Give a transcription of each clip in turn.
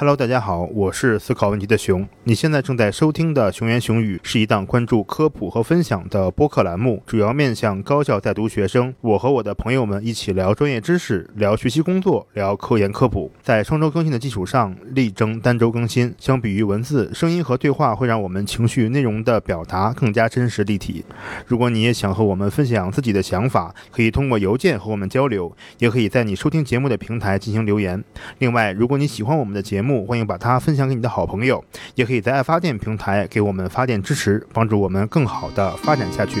Hello，大家好，我是思考问题的熊。你现在正在收听的《熊言熊语》是一档关注科普和分享的播客栏目，主要面向高校在读学生。我和我的朋友们一起聊专业知识，聊学习工作，聊科研科普。在双周更新的基础上，力争单周更新。相比于文字，声音和对话会让我们情绪内容的表达更加真实立体。如果你也想和我们分享自己的想法，可以通过邮件和我们交流，也可以在你收听节目的平台进行留言。另外，如果你喜欢我们的节目，欢迎把它分享给你的好朋友，也可以在爱发电平台给我们发电支持，帮助我们更好的发展下去。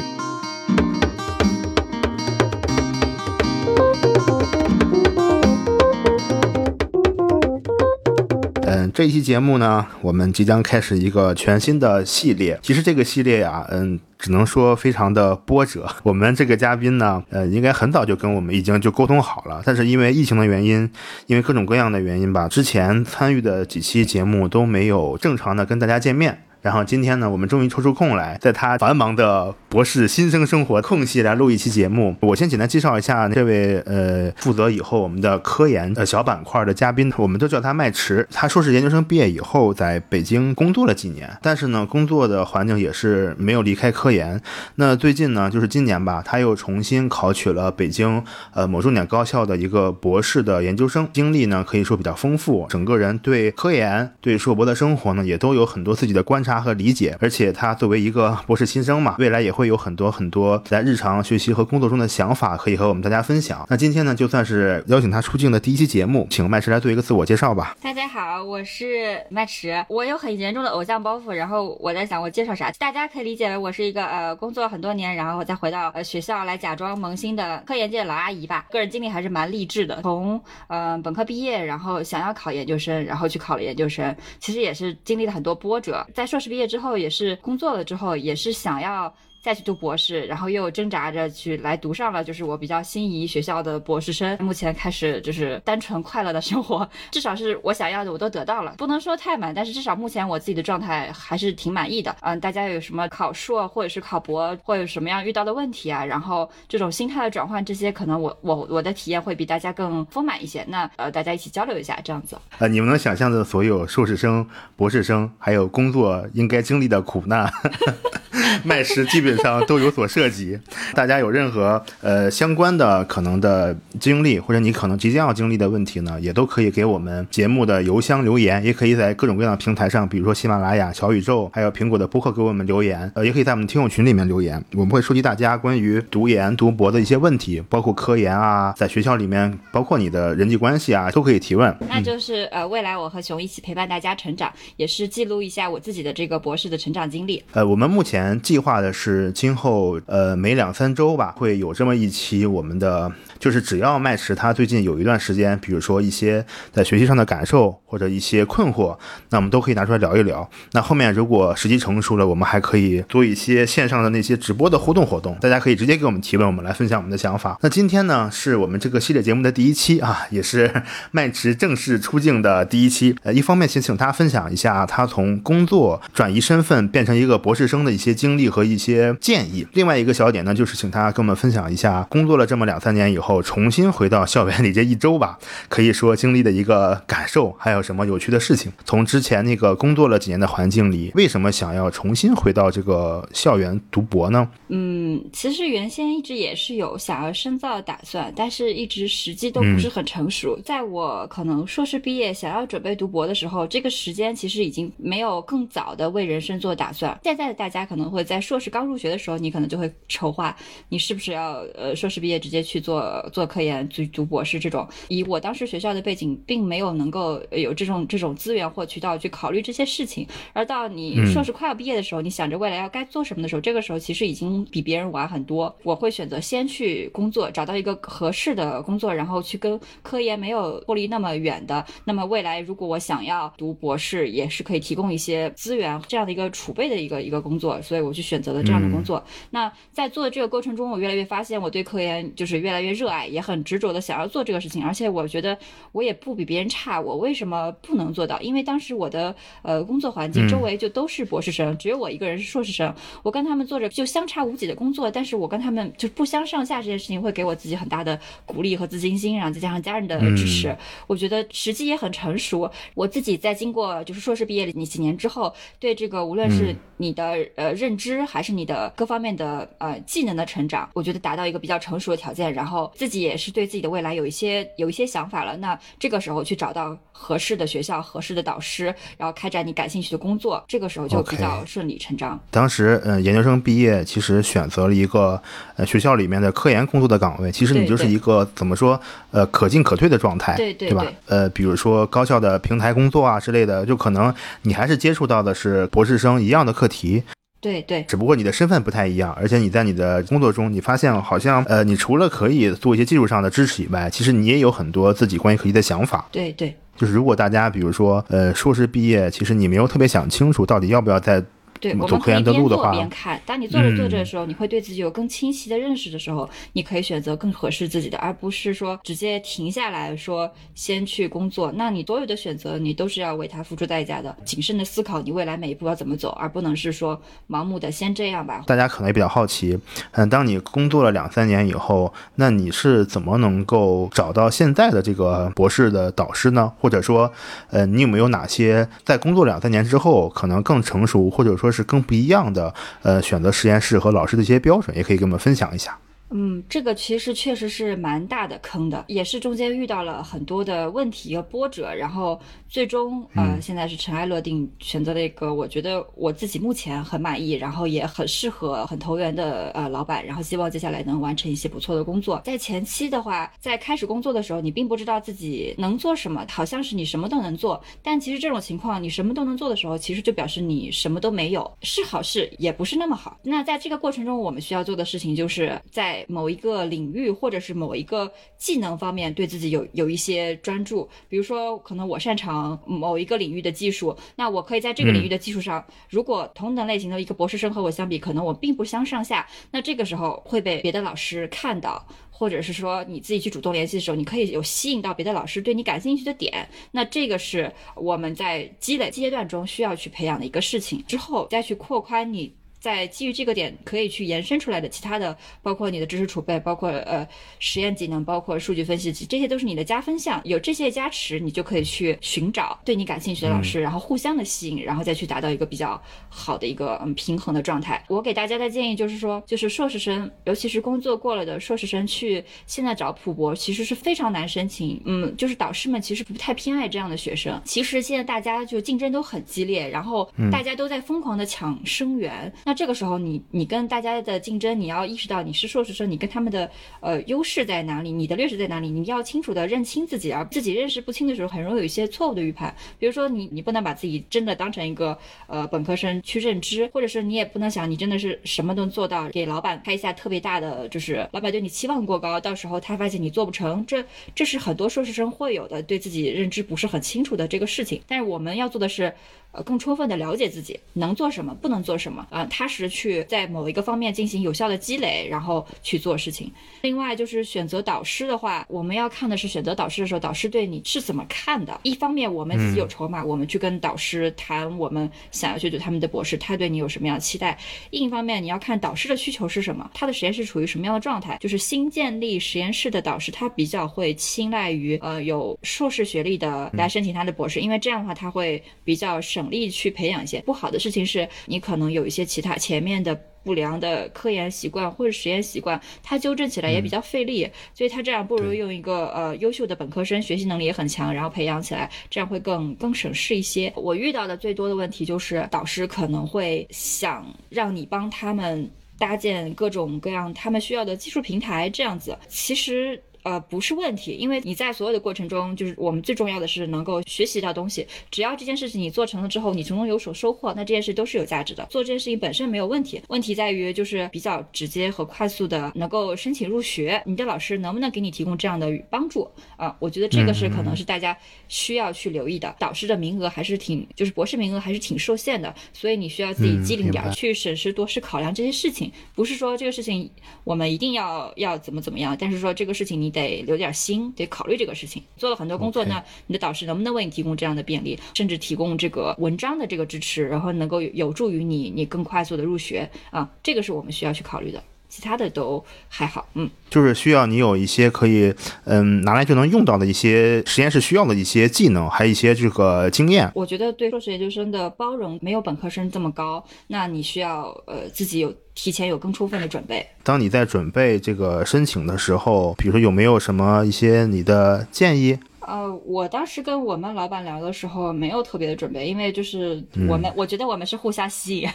这一期节目呢，我们即将开始一个全新的系列。其实这个系列呀，嗯。只能说非常的波折。我们这个嘉宾呢，呃，应该很早就跟我们已经就沟通好了，但是因为疫情的原因，因为各种各样的原因吧，之前参与的几期节目都没有正常的跟大家见面。然后今天呢，我们终于抽出空来，在他繁忙的博士新生生活空隙来录一期节目。我先简单介绍一下这位呃，负责以后我们的科研呃小板块的嘉宾，我们都叫他麦池。他硕士研究生毕业以后，在北京工作了几年，但是呢，工作的环境也是没有离开科研。那最近呢，就是今年吧，他又重新考取了北京呃某重点高校的一个博士的研究生，经历呢可以说比较丰富，整个人对科研、对硕博的生活呢，也都有很多自己的观察。和理解，而且他作为一个博士新生嘛，未来也会会有很多很多在日常学习和工作中的想法可以和我们大家分享。那今天呢，就算是邀请他出镜的第一期节目，请麦池来做一个自我介绍吧。大家好，我是麦池，我有很严重的偶像包袱，然后我在想我介绍啥，大家可以理解为我是一个呃工作很多年，然后再回到呃学校来假装萌新的科研界老阿姨吧。个人经历还是蛮励志的，从呃本科毕业，然后想要考研究生，然后去考了研究生，其实也是经历了很多波折，在。硕士毕业之后，也是工作了之后，也是想要。再去读博士，然后又挣扎着去来读上了，就是我比较心仪学校的博士生。目前开始就是单纯快乐的生活，至少是我想要的我都得到了，不能说太满，但是至少目前我自己的状态还是挺满意的。嗯，大家有什么考硕或者是考博，或有什么样遇到的问题啊？然后这种心态的转换，这些可能我我我的体验会比大家更丰满一些。那呃，大家一起交流一下，这样子。呃，你们能想象的所有硕士生、博士生还有工作应该经历的苦难，麦食基本。上都有所涉及，大家有任何呃相关的可能的经历，或者你可能即将要经历的问题呢，也都可以给我们节目的邮箱留言，也可以在各种各样的平台上，比如说喜马拉雅、小宇宙，还有苹果的播客给我们留言，呃，也可以在我们听友群里面留言，我们会收集大家关于读研、读博的一些问题，包括科研啊，在学校里面，包括你的人际关系啊，都可以提问。那就是呃，未来我和熊一起陪伴大家成长，也是记录一下我自己的这个博士的成长经历。呃，我们目前计划的是。今后呃每两三周吧会有这么一期我们的，就是只要麦池他最近有一段时间，比如说一些在学习上的感受或者一些困惑，那我们都可以拿出来聊一聊。那后面如果时机成熟了，我们还可以做一些线上的那些直播的互动活动，大家可以直接给我们提问，我们来分享我们的想法。那今天呢是我们这个系列节目的第一期啊，也是麦池正式出镜的第一期。呃，一方面先请他分享一下他从工作转移身份变成一个博士生的一些经历和一些建议。另外一个小点呢，就是请他跟我们分享一下，工作了这么两三年以后，重新回到校园里这一周吧，可以说经历的一个感受，还有什么有趣的事情。从之前那个工作了几年的环境里，为什么想要重新回到这个校园读博呢？嗯，其实原先一直也是有想要深造的打算，但是一直时机都不是很成熟。在我可能硕士毕业想要准备读博的时候，这个时间其实已经没有更早的为人生做打算。现在的大家可能会在硕士刚入学的时候。你可能就会筹划，你是不是要呃硕士毕业直接去做做科研，去读博士这种。以我当时学校的背景，并没有能够有这种这种资源或渠道去考虑这些事情。而到你硕士快要毕业的时候，你想着未来要该做什么的时候，这个时候其实已经比别人晚很多。我会选择先去工作，找到一个合适的工作，然后去跟科研没有脱离那么远的。那么未来如果我想要读博士，也是可以提供一些资源这样的一个储备的一个一个工作，所以我去选择了这样的工作。那在做的这个过程中，我越来越发现我对科研就是越来越热爱，也很执着的想要做这个事情。而且我觉得我也不比别人差，我为什么不能做到？因为当时我的呃工作环境周围就都是博士生，只有我一个人是硕士生，我跟他们做着就相差无几的工作，但是我跟他们就不相上下，这件事情会给我自己很大的鼓励和自信心，然后再加上家人的支持，我觉得时机也很成熟。我自己在经过就是硕士毕业那几年之后，对这个无论是你的呃认知还是你的各方面的呃技能的成长，我觉得达到一个比较成熟的条件，然后自己也是对自己的未来有一些有一些想法了。那这个时候去找到合适的学校、合适的导师，然后开展你感兴趣的工作，这个时候就比较顺理成章。当时嗯，研究生毕业其实选择了一个呃学校里面的科研工作的岗位，其实你就是一个怎么说呃可进可退的状态，对对吧？呃，比如说高校的平台工作啊之类的，就可能你还是接触到的是博士生一样的课题。对对，只不过你的身份不太一样，而且你在你的工作中，你发现好像呃，你除了可以做一些技术上的支持以外，其实你也有很多自己关于科技的想法。对对，就是如果大家比如说呃硕士毕业，其实你没有特别想清楚到底要不要在。对，我们可以边做边看。当你做着做着的时候，你会对自己有更清晰的认识的时候，你可以选择更合适自己的，而不是说直接停下来说先去工作。那你所有的选择，你都是要为它付出代价的。谨慎的思考你未来每一步要怎么走，而不能是说盲目的先这样吧。大家可能也比较好奇，嗯，当你工作了两三年以后，那你是怎么能够找到现在的这个博士的导师呢？或者说，呃，你有没有哪些在工作两三年之后可能更成熟，或者说？是更不一样的，呃，选择实验室和老师的一些标准，也可以跟我们分享一下。嗯，这个其实确实是蛮大的坑的，也是中间遇到了很多的问题和波折，然后最终呃，现在是尘埃落定，选择了一个我觉得我自己目前很满意，然后也很适合、很投缘的呃老板，然后希望接下来能完成一些不错的工作。在前期的话，在开始工作的时候，你并不知道自己能做什么，好像是你什么都能做，但其实这种情况，你什么都能做的时候，其实就表示你什么都没有，是好事，也不是那么好。那在这个过程中，我们需要做的事情就是在某一个领域或者是某一个技能方面对自己有有一些专注，比如说可能我擅长某一个领域的技术，那我可以在这个领域的技术上，如果同等类型的一个博士生和我相比，可能我并不相上下，那这个时候会被别的老师看到，或者是说你自己去主动联系的时候，你可以有吸引到别的老师对你感兴趣的点，那这个是我们在积累阶段中需要去培养的一个事情，之后再去扩宽你。在基于这个点可以去延伸出来的其他的，包括你的知识储备，包括呃实验技能，包括数据分析，这些都是你的加分项。有这些加持，你就可以去寻找对你感兴趣的老师，然后互相的吸引，然后再去达到一个比较好的一个嗯平衡的状态。我给大家的建议就是说，就是硕士生，尤其是工作过了的硕士生，去现在找普博其实是非常难申请。嗯，就是导师们其实不太偏爱这样的学生。其实现在大家就竞争都很激烈，然后大家都在疯狂的抢生源。那这个时候，你你跟大家的竞争，你要意识到你是硕士生，你跟他们的呃优势在哪里，你的劣势在哪里，你要清楚的认清自己，而自己认识不清的时候，很容易有一些错误的预判。比如说，你你不能把自己真的当成一个呃本科生去认知，或者是你也不能想你真的是什么都能做到，给老板开一下特别大的，就是老板对你期望过高，到时候他发现你做不成，这这是很多硕士生会有的，对自己认知不是很清楚的这个事情。但是我们要做的是。呃，更充分的了解自己能做什么，不能做什么，啊，踏实去在某一个方面进行有效的积累，然后去做事情。另外就是选择导师的话，我们要看的是选择导师的时候，导师对你是怎么看的。一方面，我们自己有筹码，我们去跟导师谈我们想要去读他们的博士，他对你有什么样的期待；另一方面，你要看导师的需求是什么，他的实验室处于什么样的状态。就是新建立实验室的导师，他比较会青睐于呃有硕士学历的来申请他的博士，因为这样的话他会比较省。省力去培养一些不好的事情，是你可能有一些其他前面的不良的科研习惯或者实验习惯，他纠正起来也比较费力，所以他这样不如用一个呃优秀的本科生，学习能力也很强，然后培养起来，这样会更更省事一些。我遇到的最多的问题就是导师可能会想让你帮他们搭建各种各样他们需要的技术平台，这样子其实。呃，不是问题，因为你在所有的过程中，就是我们最重要的是能够学习到东西。只要这件事情你做成了之后，你从中有所收获，那这件事都是有价值的。做这件事情本身没有问题，问题在于就是比较直接和快速的能够申请入学，你的老师能不能给你提供这样的帮助啊？我觉得这个是可能是大家需要去留意的。导师的名额还是挺，就是博士名额还是挺受限的，所以你需要自己机灵点，去审时度势考量这些事情。不是说这个事情我们一定要要怎么怎么样，但是说这个事情你。得留点心，得考虑这个事情。做了很多工作呢，你的导师能不能为你提供这样的便利，甚至提供这个文章的这个支持，然后能够有助于你，你更快速的入学啊？这个是我们需要去考虑的。其他的都还好，嗯，就是需要你有一些可以，嗯，拿来就能用到的一些实验室需要的一些技能，还有一些这个经验。我觉得对硕士研究生的包容没有本科生这么高，那你需要呃自己有提前有更充分的准备。当你在准备这个申请的时候，比如说有没有什么一些你的建议？呃，我当时跟我们老板聊的时候，没有特别的准备，因为就是我们，我觉得我们是互相吸引，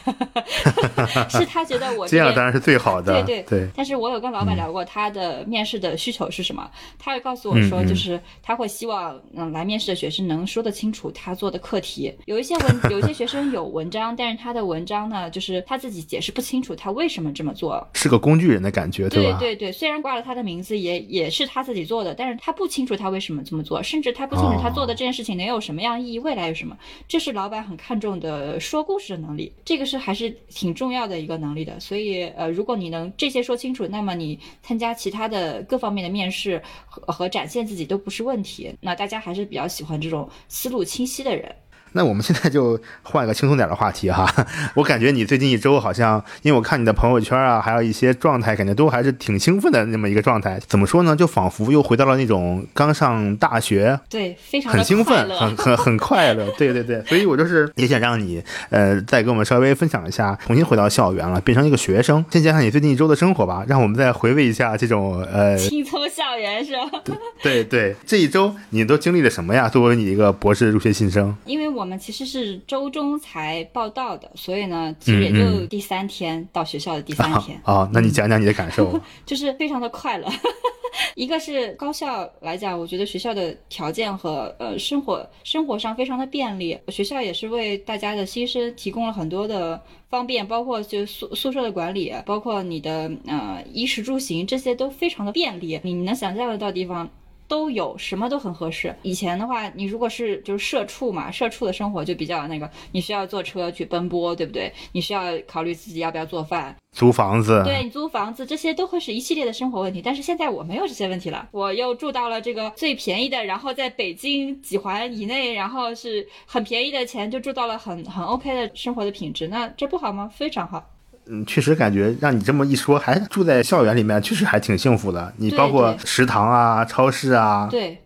是他觉得我这样当然是最好的，对对对。但是我有跟老板聊过他的面试的需求是什么，他会告诉我说，就是他会希望嗯来面试的学生能说得清楚他做的课题。有一些文，有一些学生有文章，但是他的文章呢，就是他自己解释不清楚他为什么这么做，是个工具人的感觉，对吧？对对对，虽然挂了他的名字，也也是他自己做的，但是他不清楚他为什么这么做。甚至他不清楚他做的这件事情能有什么样意义，未来有什么，这是老板很看重的说故事的能力，这个是还是挺重要的一个能力的。所以，呃，如果你能这些说清楚，那么你参加其他的各方面的面试和和展现自己都不是问题。那大家还是比较喜欢这种思路清晰的人。那我们现在就换一个轻松点的话题哈，我感觉你最近一周好像，因为我看你的朋友圈啊，还有一些状态，感觉都还是挺兴奋的那么一个状态。怎么说呢？就仿佛又回到了那种刚上大学，对，非常很兴奋，很很很快乐。对对对，所以我就是也想让你，呃，再给我们稍微分享一下，重新回到校园了，变成一个学生。先讲讲你最近一周的生活吧，让我们再回味一下这种呃，轻松校园是吧？对对，这一周你都经历了什么呀？作为你一个博士入学新生，因为我。我们其实是周中才报道的，所以呢，其实也就第三天到学校的第三天。哦，那你讲讲你的感受。就是非常的快乐。一个是高校来讲，我觉得学校的条件和呃生活生活上非常的便利，学校也是为大家的新生提供了很多的方便，包括就宿宿舍的管理，包括你的呃衣食住行这些都非常的便利，你能想象得到地方。都有什么都很合适。以前的话，你如果是就是社畜嘛，社畜的生活就比较那个，你需要坐车去奔波，对不对？你需要考虑自己要不要做饭、租房子。对你租房子，这些都会是一系列的生活问题。但是现在我没有这些问题了，我又住到了这个最便宜的，然后在北京几环以内，然后是很便宜的钱就住到了很很 OK 的生活的品质。那这不好吗？非常好。嗯，确实感觉让你这么一说，还住在校园里面，确实还挺幸福的。你包括食堂啊、超市啊，对，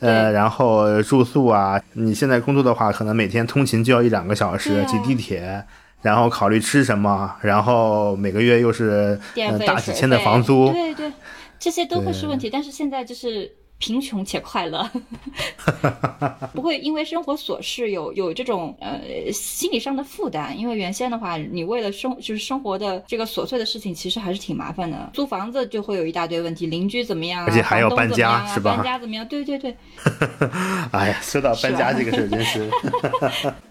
呃，然后住宿啊。你现在工作的话，可能每天通勤就要一两个小时，挤地铁，然后考虑吃什么，然后每个月又是大几千的房租，对对，这些都会是问题。但是现在就是。贫穷且快乐，不会因为生活琐事有有这种呃心理上的负担。因为原先的话，你为了生就是生活的这个琐碎的事情，其实还是挺麻烦的。租房子就会有一大堆问题，邻居怎么样，而且还要搬家，是吧？搬家怎么样？对对对。哎呀，说到搬家这个事儿，真是。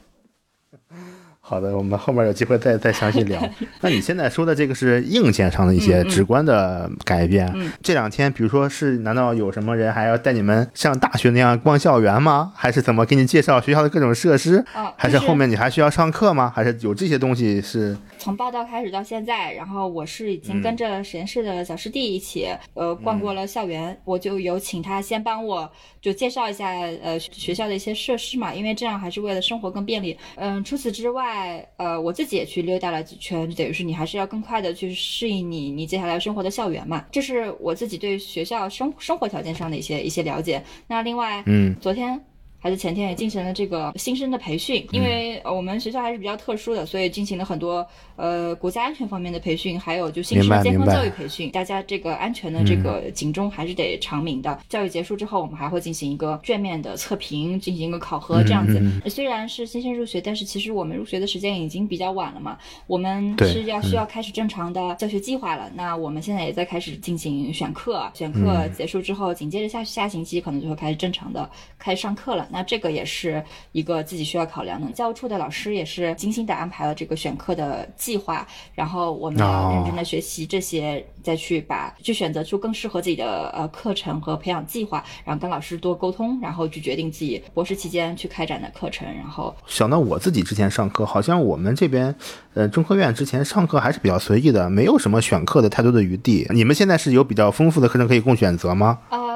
好的，我们后面有机会再再详细聊。那你现在说的这个是硬件上的一些直观的改变。这两天，比如说是，难道有什么人还要带你们像大学那样逛校园吗？还是怎么给你介绍学校的各种设施？还是后面你还需要上课吗？还是有这些东西是？从报道开始到现在，然后我是已经跟着实验室的小师弟一起，呃，逛过了校园。我就有请他先帮我就介绍一下，呃，学校的一些设施嘛，因为这样还是为了生活更便利。嗯，除此之外。在呃，我自己也去溜达了几圈，就等于是你还是要更快的去适应你你接下来生活的校园嘛。这是我自己对学校生生活条件上的一些一些了解。那另外，嗯，昨天。孩子前天也进行了这个新生的培训，因为我们学校还是比较特殊的，所以进行了很多呃国家安全方面的培训，还有就新生健康教育培训。大家这个安全的这个警钟还是得长鸣的。教育结束之后，我们还会进行一个卷面的测评，进行一个考核，这样子。虽然是新生入学，但是其实我们入学的时间已经比较晚了嘛，我们是要需要开始正常的教学计划了。那我们现在也在开始进行选课，选课结束之后，紧接着下下星期可能就会开始正常的开始上课了。那这个也是一个自己需要考量的。教务处的老师也是精心的安排了这个选课的计划，然后我们要认真的学习这些，再去把去选择出更适合自己的呃课程和培养计划，然后跟老师多沟通，然后去决定自己博士期间去开展的课程。然后想到我自己之前上课，好像我们这边呃中科院之前上课还是比较随意的，没有什么选课的太多的余地。你们现在是有比较丰富的课程可以供选择吗？呃，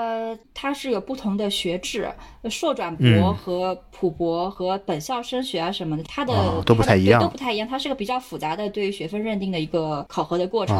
它是有不同的学制。硕转博和普博和本校升学啊什么的，它的都不太一样，都不太一样。它是个比较复杂的对于学分认定的一个考核的过程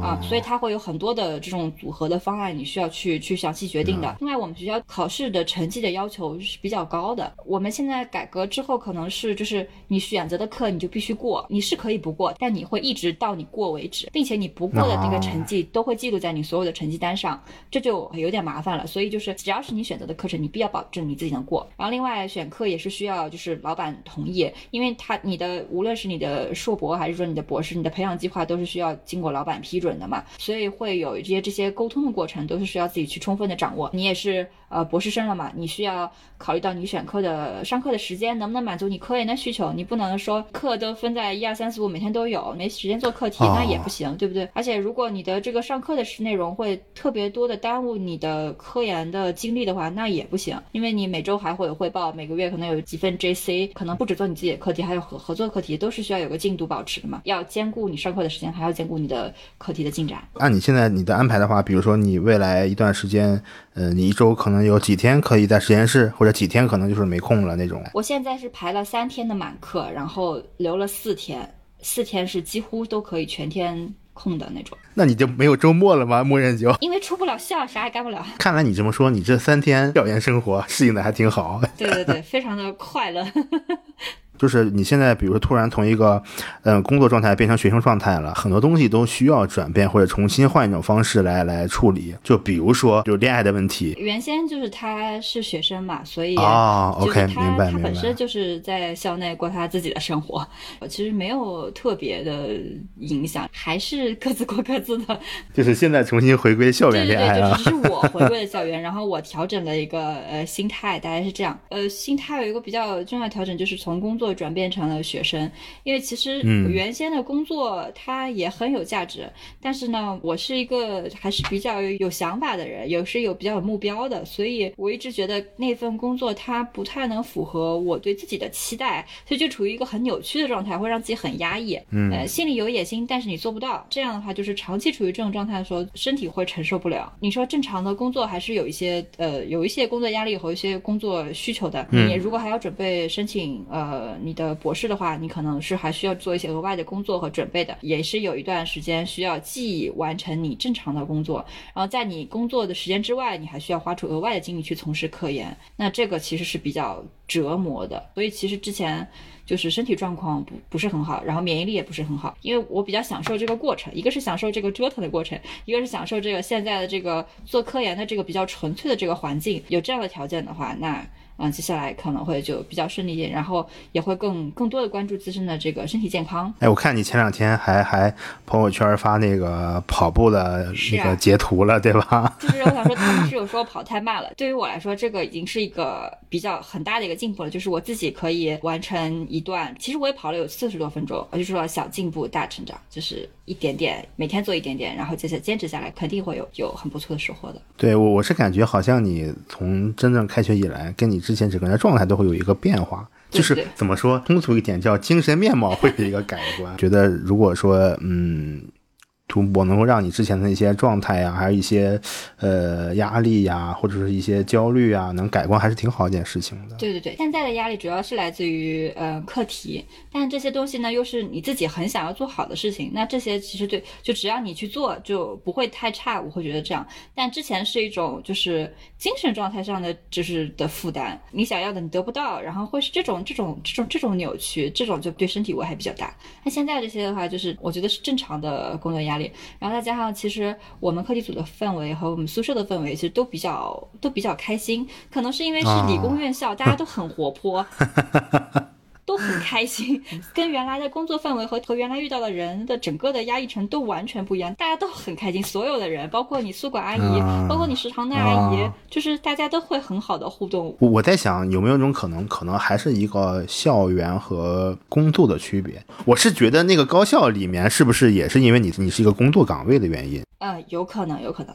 啊，所以它会有很多的这种组合的方案，你需要去去详细决定的。另外，我们学校考试的成绩的要求是比较高的。我们现在改革之后，可能是就是你选择的课你就必须过，你是可以不过，但你会一直到你过为止，并且你不过的那个成绩都会记录在你所有的成绩单上，这就有点麻烦了。所以就是只要是你选择的课程，你必要保证。你自己能过，然后另外选课也是需要就是老板同意，因为他你的无论是你的硕博还是说你的博士，你的培养计划都是需要经过老板批准的嘛，所以会有一些这些沟通的过程都是需要自己去充分的掌握。你也是呃博士生了嘛，你需要考虑到你选课的上课的时间能不能满足你科研的需求，你不能说课都分在一二三四五每天都有，没时间做课题那也不行，对不对？而且如果你的这个上课的内容会特别多的耽误你的科研的精力的话，那也不行，因为。你每周还会有汇报，每个月可能有几份 JC，可能不止做你自己的课题，还有合合作课题，都是需要有个进度保持的嘛。要兼顾你上课的时间，还要兼顾你的课题的进展。按你现在你的安排的话，比如说你未来一段时间，呃，你一周可能有几天可以在实验室，或者几天可能就是没空了那种。我现在是排了三天的满课，然后留了四天，四天是几乎都可以全天。空的那种，那你就没有周末了吗？默认就因为出不了校，啥也干不了。看来你这么说，你这三天校园生活适应的还挺好。对对对，非常的快乐。就是你现在，比如说突然从一个，嗯，工作状态变成学生状态了，很多东西都需要转变或者重新换一种方式来来处理。就比如说，就恋爱的问题。原先就是他是学生嘛，所以啊，OK，明白他本身就是在校内过他自己的生活，其实没有特别的影响，还是各自过各自的。就是现在重新回归校园恋爱了。对对对，就是我回归了校园，然后我调整了一个呃心态，大概是这样。呃，心态有一个比较重要调整，就是从工作。转变成了学生，因为其实原先的工作它也很有价值，但是呢，我是一个还是比较有想法的人，有是有比较有目标的，所以我一直觉得那份工作它不太能符合我对自己的期待，所以就处于一个很扭曲的状态，会让自己很压抑。嗯，呃，心里有野心，但是你做不到，这样的话就是长期处于这种状态的时候，身体会承受不了。你说正常的工作还是有一些呃有一些工作压力和一些工作需求的，你如果还要准备申请呃。你的博士的话，你可能是还需要做一些额外的工作和准备的，也是有一段时间需要既完成你正常的工作，然后在你工作的时间之外，你还需要花出额外的精力去从事科研。那这个其实是比较折磨的。所以其实之前就是身体状况不不是很好，然后免疫力也不是很好，因为我比较享受这个过程，一个是享受这个折腾的过程，一个是享受这个现在的这个做科研的这个比较纯粹的这个环境。有这样的条件的话，那。嗯，接下来可能会就比较顺利一点，然后也会更更多的关注自身的这个身体健康。哎，我看你前两天还还朋友圈发那个跑步的那个截图了，对吧？就是我想说，是有时候跑太慢了。对于我来说，这个已经是一个比较很大的一个进步了。就是我自己可以完成一段，其实我也跑了有四十多分钟，我就说小进步大成长，就是一点点，每天做一点点，然后接下坚持下来，肯定会有有很不错的收获的。对我我是感觉好像你从真正开学以来，跟你之前整个人的状态都会有一个变化，就是怎么说通俗一点叫精神面貌会有一个改观。觉得如果说嗯。我能够让你之前的一些状态呀，还有一些呃压力呀，或者是一些焦虑啊，能改观，还是挺好一件事情的。对对对，现在的压力主要是来自于呃课题，但这些东西呢又是你自己很想要做好的事情，那这些其实对，就只要你去做就不会太差，我会觉得这样。但之前是一种就是精神状态上的就是的负担，你想要的你得不到，然后会是这种这种这种这种扭曲，这种就对身体危害比较大。那现在这些的话，就是我觉得是正常的工作压力，然后再加上其实我们课题组的氛围和我们宿舍的氛围其实都比较都比较开心，可能是因为是理工院校，大家都很活泼。都很开心，跟原来的工作氛围和和原来遇到的人的整个的压抑程度完全不一样，大家都很开心，所有的人，包括你宿管阿姨，包括你食堂的阿姨，就是大家都会很好的互动。我在想有没有一种可能，可能还是一个校园和工作的区别。我是觉得那个高校里面是不是也是因为你你是一个工作岗位的原因？嗯，有可能，有可能。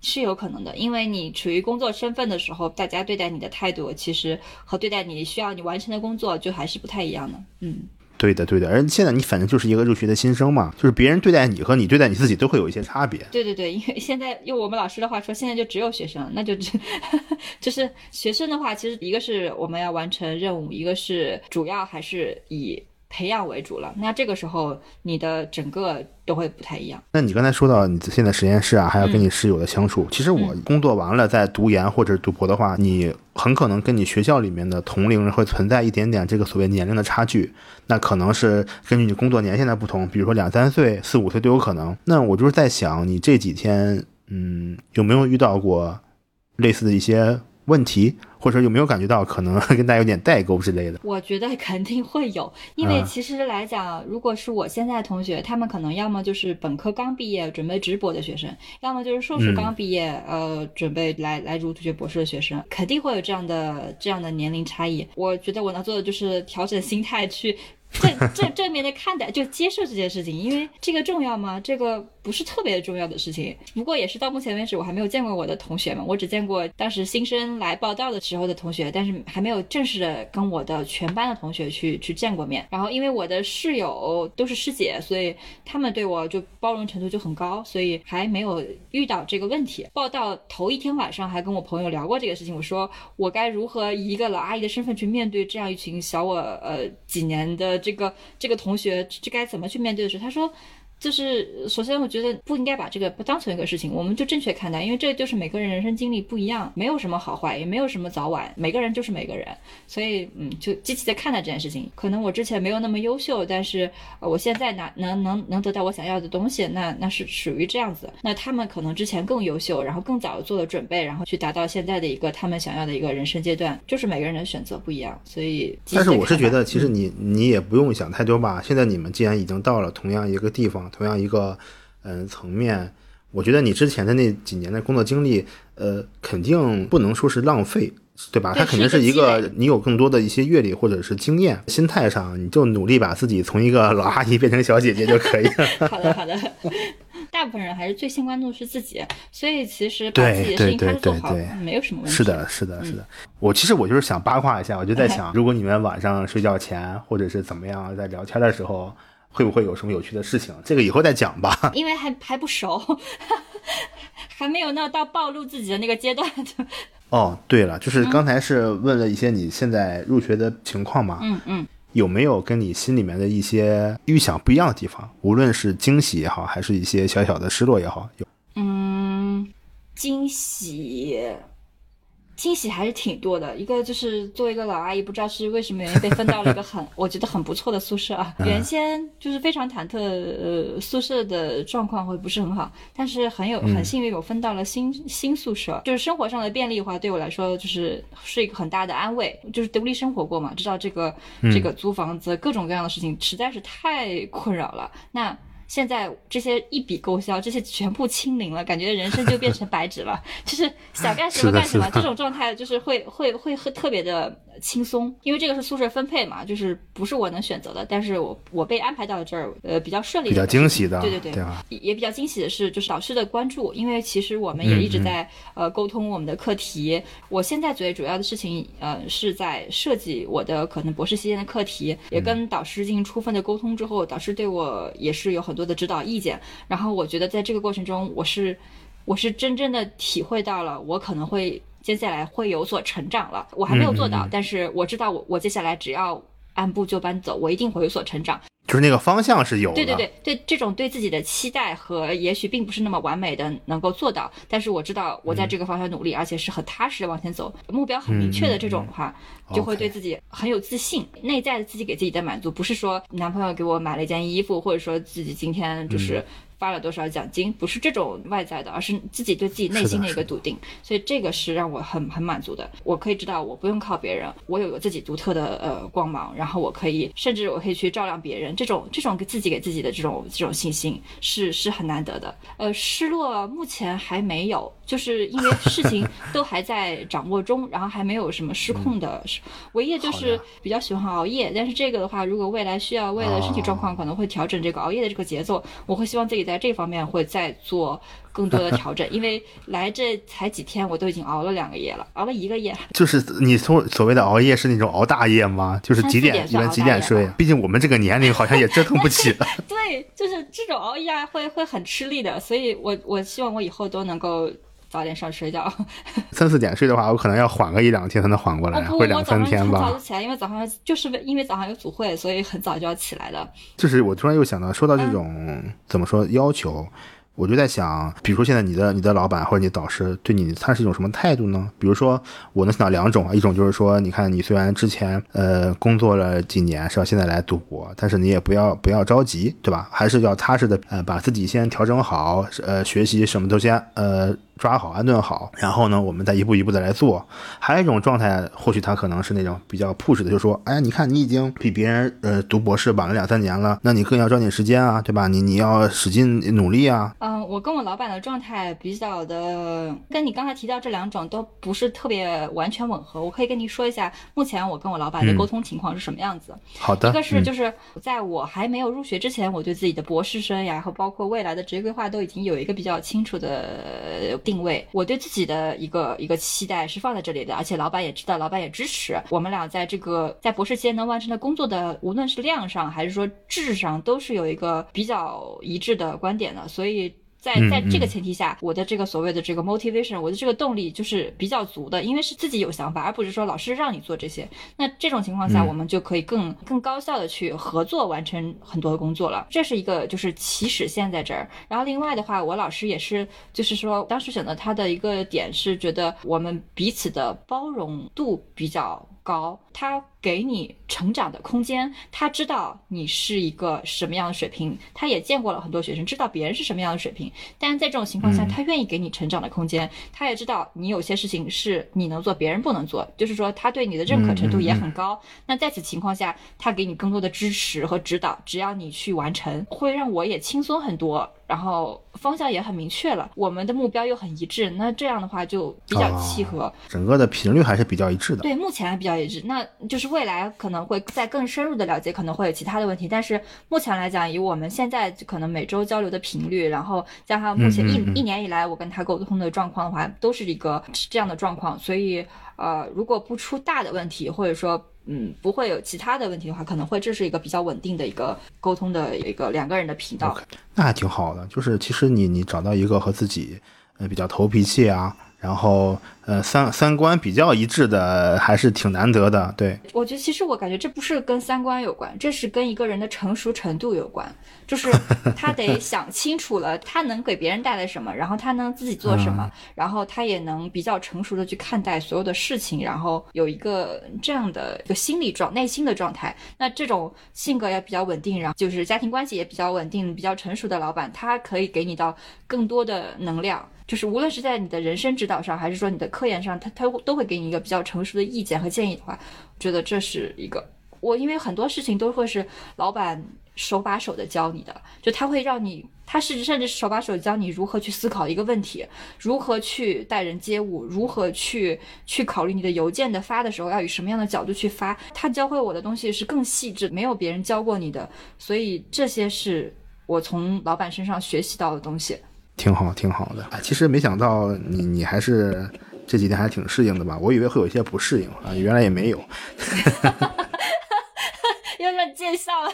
是有可能的，因为你处于工作身份的时候，大家对待你的态度其实和对待你需要你完成的工作就还是不太一样的。嗯，对的，对的。而现在你反正就是一个入学的新生嘛，就是别人对待你和你对待你自己都会有一些差别。对对对，因为现在用我们老师的话说，现在就只有学生，那就只 就是学生的话，其实一个是我们要完成任务，一个是主要还是以。培养为主了，那这个时候你的整个都会不太一样。那你刚才说到你现在实验室啊，还要跟你室友的相处。其实我工作完了再读研或者读博的话，你很可能跟你学校里面的同龄人会存在一点点这个所谓年龄的差距。那可能是根据你工作年限的不同，比如说两三岁、四五岁都有可能。那我就是在想，你这几天嗯有没有遇到过类似的一些问题？或者说有没有感觉到可能 跟大家有点代沟之类的？我觉得肯定会有，因为其实来讲，如果是我现在的同学，他们可能要么就是本科刚毕业准备直博的学生，要么就是硕士刚毕业，呃，准备来来读学博士的学生，肯定会有这样的这样的年龄差异。我觉得我能做的就是调整心态去。正正正面的看待，就接受这件事情，因为这个重要吗？这个不是特别重要的事情。不过也是到目前为止，我还没有见过我的同学们，我只见过当时新生来报道的时候的同学，但是还没有正式的跟我的全班的同学去去见过面。然后因为我的室友都是师姐，所以他们对我就包容程度就很高，所以还没有遇到这个问题。报道头一天晚上还跟我朋友聊过这个事情，我说我该如何以一个老阿姨的身份去面对这样一群小我呃几年的。这个这个同学这该怎么去面对的时候，他说。就是首先，我觉得不应该把这个不当成一个事情，我们就正确看待，因为这就是每个人人生经历不一样，没有什么好坏，也没有什么早晚，每个人就是每个人，所以嗯，就积极的看待这件事情。可能我之前没有那么优秀，但是我现在拿能能能得到我想要的东西，那那是属于这样子。那他们可能之前更优秀，然后更早做了准备，然后去达到现在的一个他们想要的一个人生阶段，就是每个人的选择不一样。所以，但是我是觉得，其实你你也不用想太多吧。现在你们既然已经到了同样一个地方。同样一个嗯层面，我觉得你之前的那几年的工作经历，呃，肯定不能说是浪费，对吧？它肯定是一个你有更多的一些阅历或者是经验，心态上你就努力把自己从一个老阿姨变成小姐姐就可以了。好的，好的。大部分人还是最先关注是自己，所以其实把自己的事情开始做好，没有什么问题。是的，是的，是的。我其实我就是想八卦一下，我就在想，如果你们晚上睡觉前或者是怎么样在聊天的时候。会不会有什么有趣的事情？这个以后再讲吧。因为还还不熟，还没有那到暴露自己的那个阶段。哦，对了，就是刚才是问了一些你现在入学的情况嘛。嗯嗯。有没有跟你心里面的一些预想不一样的地方？无论是惊喜也好，还是一些小小的失落也好，有。嗯，惊喜。惊喜还是挺多的，一个就是作为一个老阿姨，不知道是为什么原因被分到了一个很 我觉得很不错的宿舍啊。原先就是非常忐忑，呃，宿舍的状况会不是很好，但是很有很幸运，我分到了新新宿舍，就是生活上的便利化对我来说就是是一个很大的安慰。就是独立生活过嘛，知道这个这个租房子各种各样的事情实在是太困扰了。那。现在这些一笔勾销，这些全部清零了，感觉人生就变成白纸了，就是想干什么干什么，这种状态就是会会会会特别的轻松，因为这个是宿舍分配嘛，就是不是我能选择的，但是我我被安排到了这儿，呃，比较顺利，比较惊喜的，对对对，对？也比较惊喜的是，就是导师的关注，因为其实我们也一直在呃沟通我们的课题。我现在最主要的事情，呃，是在设计我的可能博士期间的课题，也跟导师进行充分的沟通之后，导师对我也是有很多的指导意见。然后我觉得在这个过程中，我是我是真正的体会到了，我可能会。接下来会有所成长了，我还没有做到，但是我知道我我接下来只要按部就班走，我一定会有所成长。就是那个方向是有的。对对对对，这种对自己的期待和也许并不是那么完美的能够做到，但是我知道我在这个方向努力，而且是很踏实的往前走，目标很明确的这种的话，就会对自己很有自信，内在的自己给自己的满足，不是说男朋友给我买了一件衣服，或者说自己今天就是。发了多少奖金，不是这种外在的，而是自己对自己内心的一个笃定，所以这个是让我很很满足的。我可以知道，我不用靠别人，我有个自己独特的呃光芒，然后我可以，甚至我可以去照亮别人。这种这种给自己给自己的这种这种信心是是很难得的。呃，失落目前还没有，就是因为事情都还在掌握中，然后还没有什么失控的。唯一就是比较喜欢熬夜，但是这个的话，如果未来需要为了身体状况，可能会调整这个熬夜的这个节奏。我会希望自己。在这方面会再做更多的调整，因为来这才几天，我都已经熬了两个夜了，熬了一个夜。就是你所所谓的熬夜是那种熬大夜吗？就是几点一般几点睡？毕竟我们这个年龄好像也折腾不起了。对，就是这种熬夜会会很吃力的，所以我我希望我以后都能够早点上睡觉。三四点睡的话，我可能要缓个一两天才能缓过来，或者两三天吧。早就起来，因为早上就是因为早上有组会，所以很早就要起来的。就是我突然又想到，说到这种怎么说要求。我就在想，比如说现在你的你的老板或者你导师对你，他是一种什么态度呢？比如说，我能想到两种啊，一种就是说，你看你虽然之前呃工作了几年，是吧？现在来读博，但是你也不要不要着急，对吧？还是要踏实的呃把自己先调整好，呃学习什么都先呃。抓好，安顿好，然后呢，我们再一步一步的来做。还有一种状态，或许他可能是那种比较 push 的，就说，哎，你看你已经比别人呃读博士晚了两三年了，那你更要抓紧时间啊，对吧？你你要使劲努力啊。嗯，我跟我老板的状态比较的，跟你刚才提到这两种都不是特别完全吻合。我可以跟你说一下，目前我跟我老板的沟通情况是什么样子。好的。一个是就是在我还没有入学之前，我对自己的博士生涯和包括未来的职业规划都已经有一个比较清楚的。定位，我对自己的一个一个期待是放在这里的，而且老板也知道，老板也支持我们俩在这个在博士期间能完成的工作的，无论是量上还是说质上，都是有一个比较一致的观点的，所以。在在这个前提下，我的这个所谓的这个 motivation，我的这个动力就是比较足的，因为是自己有想法，而不是说老师让你做这些。那这种情况下，我们就可以更更高效的去合作完成很多的工作了。这是一个就是起始线在这儿。然后另外的话，我老师也是，就是说当时选择他的一个点是觉得我们彼此的包容度比较。高，他给你成长的空间，他知道你是一个什么样的水平，他也见过了很多学生，知道别人是什么样的水平。但是在这种情况下，他愿意给你成长的空间，他也知道你有些事情是你能做，别人不能做，就是说他对你的认可程度也很高。那在此情况下，他给你更多的支持和指导，只要你去完成，会让我也轻松很多。然后方向也很明确了，我们的目标又很一致，那这样的话就比较契合。整个的频率还是比较一致的。对，目前还比较一致。那就是未来可能会再更深入的了解，可能会有其他的问题。但是目前来讲，以我们现在可能每周交流的频率，然后加上目前一一年以来我跟他沟通的状况的话，都是一个这样的状况。所以呃，如果不出大的问题，或者说。嗯，不会有其他的问题的话，可能会这是一个比较稳定的一个沟通的一个两个人的频道。那还挺好的，就是其实你你找到一个和自己呃比较投脾气啊。然后，呃，三三观比较一致的还是挺难得的。对，我觉得其实我感觉这不是跟三观有关，这是跟一个人的成熟程度有关。就是他得想清楚了，他能给别人带来什么，然后他能自己做什么，然后他也能比较成熟的去看待所有的事情，然后有一个这样的一个心理状、内心的状态。那这种性格也比较稳定，然后就是家庭关系也比较稳定、比较成熟的老板，他可以给你到更多的能量。就是无论是在你的人生指导上，还是说你的科研上，他他都会给你一个比较成熟的意见和建议的话，我觉得这是一个我因为很多事情都会是老板手把手的教你的，就他会让你，他甚至甚至手把手教你如何去思考一个问题，如何去待人接物，如何去去考虑你的邮件的发的时候要以什么样的角度去发。他教会我的东西是更细致，没有别人教过你的，所以这些是我从老板身上学习到的东西。挺好，挺好的。其实没想到你你还是这几天还挺适应的吧？我以为会有一些不适应啊，原来也没有。又让见笑了。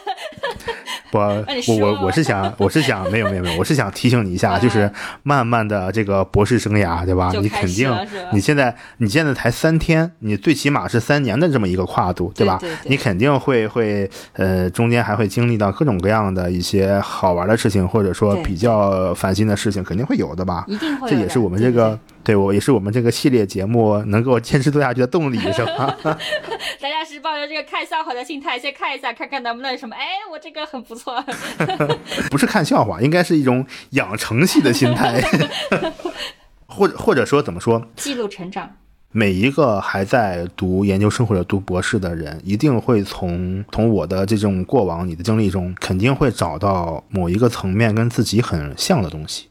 我我我我是想我是想没有没有没有，我是想提醒你一下，就是慢慢的这个博士生涯，对吧？你肯定你现在你现在才三天，你最起码是三年的这么一个跨度，对吧？你肯定会会呃中间还会经历到各种各样的一些好玩的事情，或者说比较烦心的事情，肯定会有的吧？一定会。这也是我们这个。对我也是我们这个系列节目能够坚持做下去的动力，是吧？大家是抱着这个看笑话的心态，先看一下，看看能不能什么？哎，我这个很不错。不是看笑话，应该是一种养成系的心态，或者或者说怎么说？记录成长。每一个还在读研究生或者读博士的人，一定会从从我的这种过往、你的经历中，肯定会找到某一个层面跟自己很像的东西。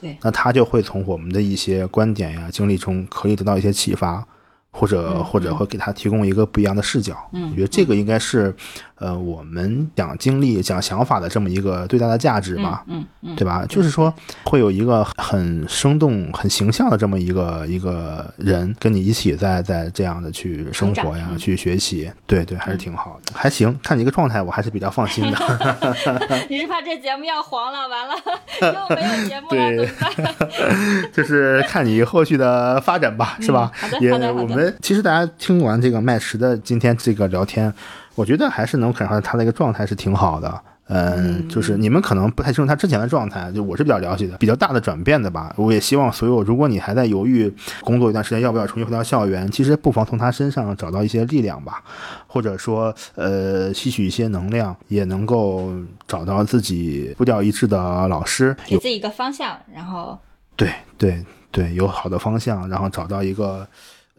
对，那他就会从我们的一些观点呀、经历中，可以得到一些启发。或者或者会给他提供一个不一样的视角，嗯，我觉得这个应该是，呃，我们讲经历、讲想法的这么一个最大的价值嘛，嗯嗯，对吧？就是说会有一个很生动、很形象的这么一个一个人跟你一起在在这样的去生活呀、去学习，对对，还是挺好的，还行。看你一个状态，我还是比较放心的。你是怕这节目要黄了？完了 又没有节目了怎么办？就是看你后续的发展吧，是吧？好的，好的，好的。其实大家听完这个麦驰的今天这个聊天，我觉得还是能感受到他的一个状态是挺好的。嗯，就是你们可能不太清楚他之前的状态，就我是比较了解的，比较大的转变的吧。我也希望所有，如果你还在犹豫工作一段时间要不要重新回到校园，其实不妨从他身上找到一些力量吧，或者说呃吸取一些能量，也能够找到自己步调一致的老师，给自己一个方向，然后对对。对，有好的方向，然后找到一个，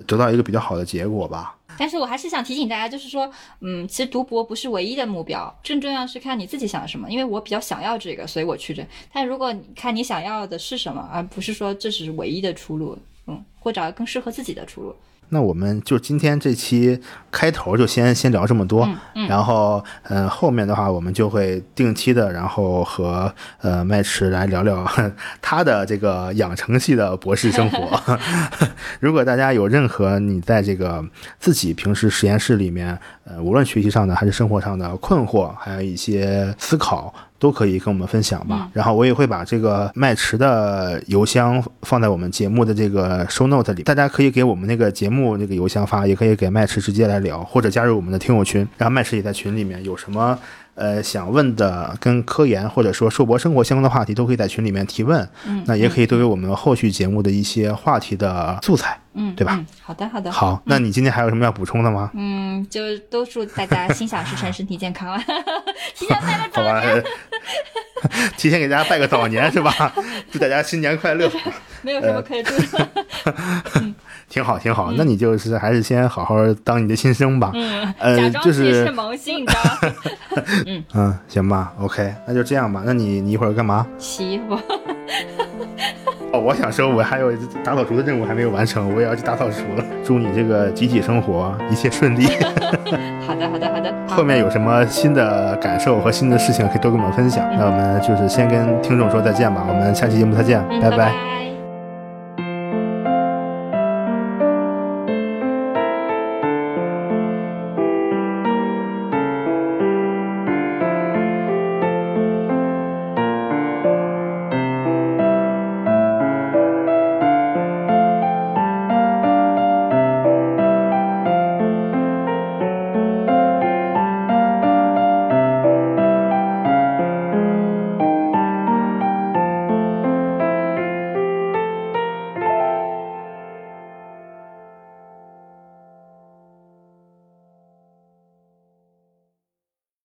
得到一个比较好的结果吧。但是我还是想提醒大家，就是说，嗯，其实读博不是唯一的目标，更重要是看你自己想什么。因为我比较想要这个，所以我去这。但如果你看你想要的是什么，而不是说这是唯一的出路，嗯，或找更适合自己的出路。那我们就今天这期开头就先先聊这么多，然后嗯，后面的话我们就会定期的，然后和呃麦驰来聊聊 他的这个养成系的博士生活。如果大家有任何你在这个自己平时实验室里面，呃，无论学习上的还是生活上的困惑，还有一些思考。都可以跟我们分享吧，然后我也会把这个麦池的邮箱放在我们节目的这个 show note 里，大家可以给我们那个节目那个邮箱发，也可以给麦池直接来聊，或者加入我们的听友群，然后麦池也在群里面，有什么呃想问的跟科研或者说硕博生活相关的话题，都可以在群里面提问，嗯，那也可以作为我们后续节目的一些话题的素材。嗯，对吧？好的，好的。好，那你今天还有什么要补充的吗？嗯，就都祝大家心想事成，身体健康。提前拜个早年，提前给大家拜个早年是吧？祝大家新年快乐。没有什么可以祝的。挺好，挺好。那你就是还是先好好当你的新生吧。嗯，呃，就是萌新，你知道吗？嗯 嗯，行吧，OK，那就这样吧。那你你一会儿干嘛？洗衣服。哦，我想说，我还有打扫除的任务还没有完成，我也要去打扫除了。祝你这个集体生活一切顺利。好的，好的，好的。后面有什么新的感受和新的事情，可以多跟我们分享。那我们就是先跟听众说再见吧，我们下期节目再见，拜拜。